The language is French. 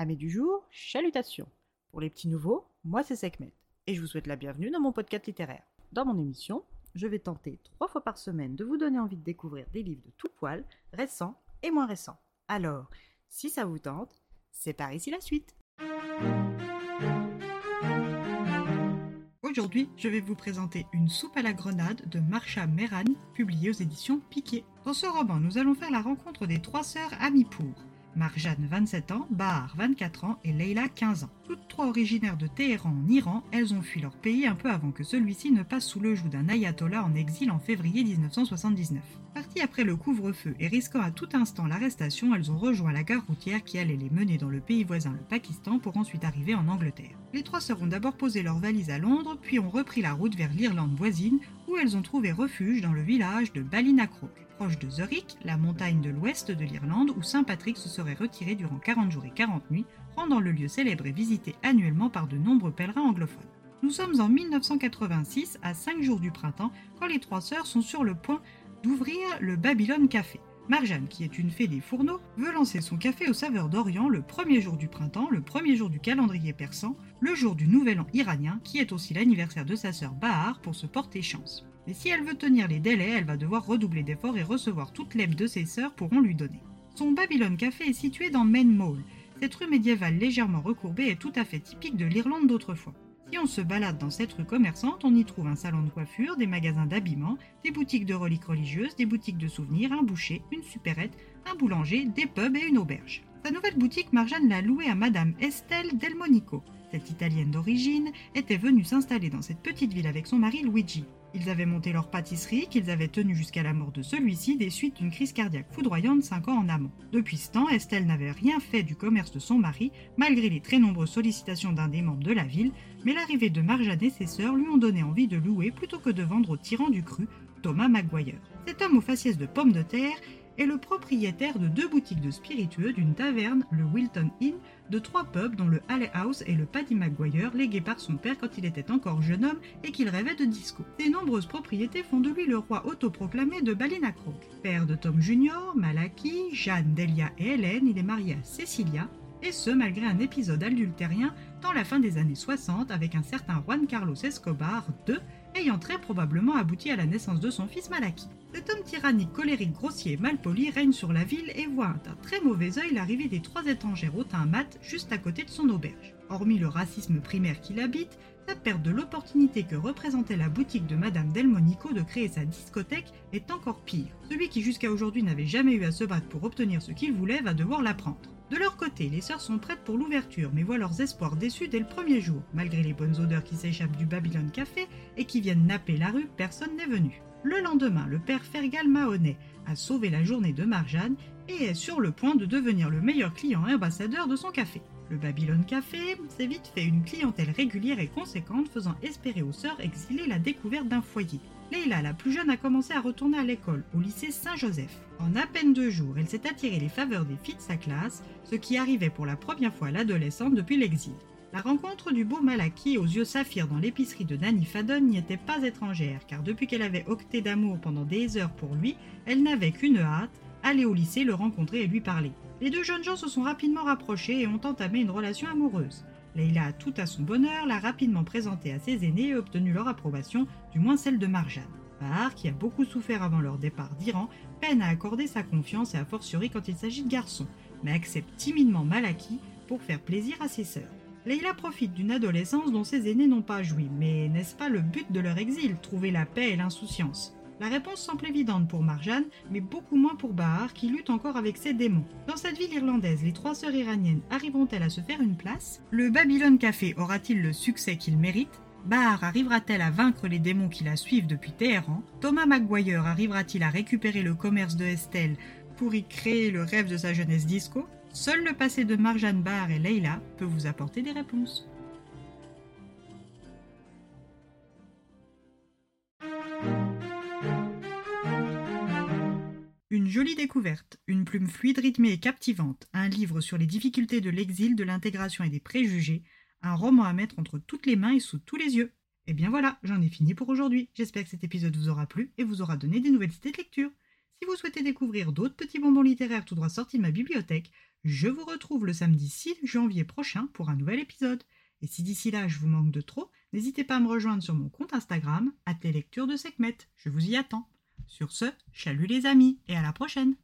Amis du jour, chalutations. Pour les petits nouveaux, moi c'est Sekhmet et je vous souhaite la bienvenue dans mon podcast littéraire. Dans mon émission, je vais tenter trois fois par semaine de vous donner envie de découvrir des livres de tout poil, récents et moins récents. Alors, si ça vous tente, c'est par ici la suite. Aujourd'hui, je vais vous présenter Une soupe à la grenade de Marsha Meran, publiée aux éditions Piquet. Dans ce roman, nous allons faire la rencontre des trois sœurs Amipour. Marjane, 27 ans, Bahar, 24 ans et Leila, 15 ans. Toutes trois originaires de Téhéran en Iran, elles ont fui leur pays un peu avant que celui-ci ne passe sous le joug d'un ayatollah en exil en février 1979. Parties après le couvre-feu et risquant à tout instant l'arrestation, elles ont rejoint la gare routière qui allait les mener dans le pays voisin, le Pakistan, pour ensuite arriver en Angleterre. Les trois sœurs ont d'abord posé leurs valises à Londres, puis ont repris la route vers l'Irlande voisine, où elles ont trouvé refuge dans le village de Ballinacroke proche de Zurich, la montagne de l'ouest de l'Irlande où Saint Patrick se serait retiré durant 40 jours et 40 nuits, rendant le lieu célèbre et visité annuellement par de nombreux pèlerins anglophones. Nous sommes en 1986, à 5 jours du printemps, quand les trois sœurs sont sur le point d'ouvrir le Babylone Café. Marjane, qui est une fée des fourneaux, veut lancer son café aux saveurs d'Orient le premier jour du printemps, le premier jour du calendrier persan, le jour du nouvel an iranien, qui est aussi l'anniversaire de sa sœur Bahar pour se porter chance. Mais si elle veut tenir les délais, elle va devoir redoubler d'efforts et recevoir toute l'aide de ses sœurs pourront lui donner. Son Babylon Café est situé dans Main Mall. Cette rue médiévale légèrement recourbée est tout à fait typique de l'Irlande d'autrefois. Si on se balade dans cette rue commerçante, on y trouve un salon de coiffure, des magasins d'habillement, des boutiques de reliques religieuses, des boutiques de souvenirs, un boucher, une supérette, un boulanger, des pubs et une auberge. Sa nouvelle boutique, Marjane l'a louée à Madame Estelle Delmonico. Cette italienne d'origine était venue s'installer dans cette petite ville avec son mari Luigi. Ils avaient monté leur pâtisserie qu'ils avaient tenue jusqu'à la mort de celui-ci des suites d'une crise cardiaque foudroyante cinq ans en amont. Depuis ce temps, Estelle n'avait rien fait du commerce de son mari, malgré les très nombreuses sollicitations d'un des membres de la ville, mais l'arrivée de Marjane et ses sœurs lui ont donné envie de louer plutôt que de vendre au tyran du cru, Thomas Maguire. Cet homme aux faciès de pommes de terre est le propriétaire de deux boutiques de spiritueux, d'une taverne, le Wilton Inn, de trois pubs dont le Alley House et le Paddy Maguire, légués par son père quand il était encore jeune homme et qu'il rêvait de disco. Ses nombreuses propriétés font de lui le roi autoproclamé de Ballinacroke. Père de Tom Jr., Malaki, Jeanne, Delia et Hélène, il est marié à Cecilia, et ce malgré un épisode adultérien dans la fin des années 60 avec un certain Juan Carlos Escobar II, ayant très probablement abouti à la naissance de son fils Malaki. Cet homme tyrannique, colérique, grossier et malpoli règne sur la ville et voit d'un très mauvais œil l'arrivée des trois étrangères au teint mat juste à côté de son auberge. Hormis le racisme primaire qui l'habite, sa perte de l'opportunité que représentait la boutique de Madame Delmonico de créer sa discothèque est encore pire. Celui qui jusqu'à aujourd'hui n'avait jamais eu à se battre pour obtenir ce qu'il voulait va devoir l'apprendre. De leur côté, les sœurs sont prêtes pour l'ouverture, mais voient leurs espoirs déçus dès le premier jour. Malgré les bonnes odeurs qui s'échappent du Babylon Café et qui viennent napper la rue, personne n'est venu. Le lendemain, le père Fergal Mahonnet a sauvé la journée de Marjane et est sur le point de devenir le meilleur client et ambassadeur de son café. Le Babylon Café s'est vite fait une clientèle régulière et conséquente, faisant espérer aux sœurs exilées la découverte d'un foyer. Leila, la plus jeune, a commencé à retourner à l'école, au lycée Saint-Joseph. En à peine deux jours, elle s'est attirée les faveurs des filles de sa classe, ce qui arrivait pour la première fois à l'adolescente depuis l'exil. La rencontre du beau Malaki aux yeux saphirs dans l'épicerie de Nanny Fadon n'y était pas étrangère, car depuis qu'elle avait octé d'amour pendant des heures pour lui, elle n'avait qu'une hâte, aller au lycée, le rencontrer et lui parler. Les deux jeunes gens se sont rapidement rapprochés et ont entamé une relation amoureuse. Leila a tout à son bonheur, l'a rapidement présenté à ses aînés et obtenu leur approbation, du moins celle de Marjane. Bahar, qui a beaucoup souffert avant leur départ d'Iran, peine à accorder sa confiance et a fortiori quand il s'agit de garçons, mais accepte timidement Malaki pour faire plaisir à ses sœurs. Leila profite d'une adolescence dont ses aînés n'ont pas joui, mais n'est-ce pas le but de leur exil, trouver la paix et l'insouciance? La réponse semble évidente pour Marjane, mais beaucoup moins pour Bahar qui lutte encore avec ses démons. Dans cette ville irlandaise, les trois sœurs iraniennes arriveront-elles à se faire une place? Le Babylon Café aura-t-il le succès qu'il mérite? Bahar arrivera-t-elle à vaincre les démons qui la suivent depuis Téhéran? Thomas Maguire arrivera-t-il à récupérer le commerce de Estelle pour y créer le rêve de sa jeunesse disco? Seul le passé de Marjane Bar et Leila peut vous apporter des réponses. Jolie découverte, une plume fluide, rythmée et captivante, un livre sur les difficultés de l'exil, de l'intégration et des préjugés, un roman à mettre entre toutes les mains et sous tous les yeux. Et bien voilà, j'en ai fini pour aujourd'hui. J'espère que cet épisode vous aura plu et vous aura donné des nouvelles idées de lecture. Si vous souhaitez découvrir d'autres petits bonbons littéraires tout droit sortis de ma bibliothèque, Je vous retrouve le samedi 6 janvier prochain pour un nouvel épisode. Et si d'ici là je vous manque de trop, n'hésitez pas à me rejoindre sur mon compte Instagram, à lectures de. Je vous y attends. Sur ce, salut les amis et à la prochaine!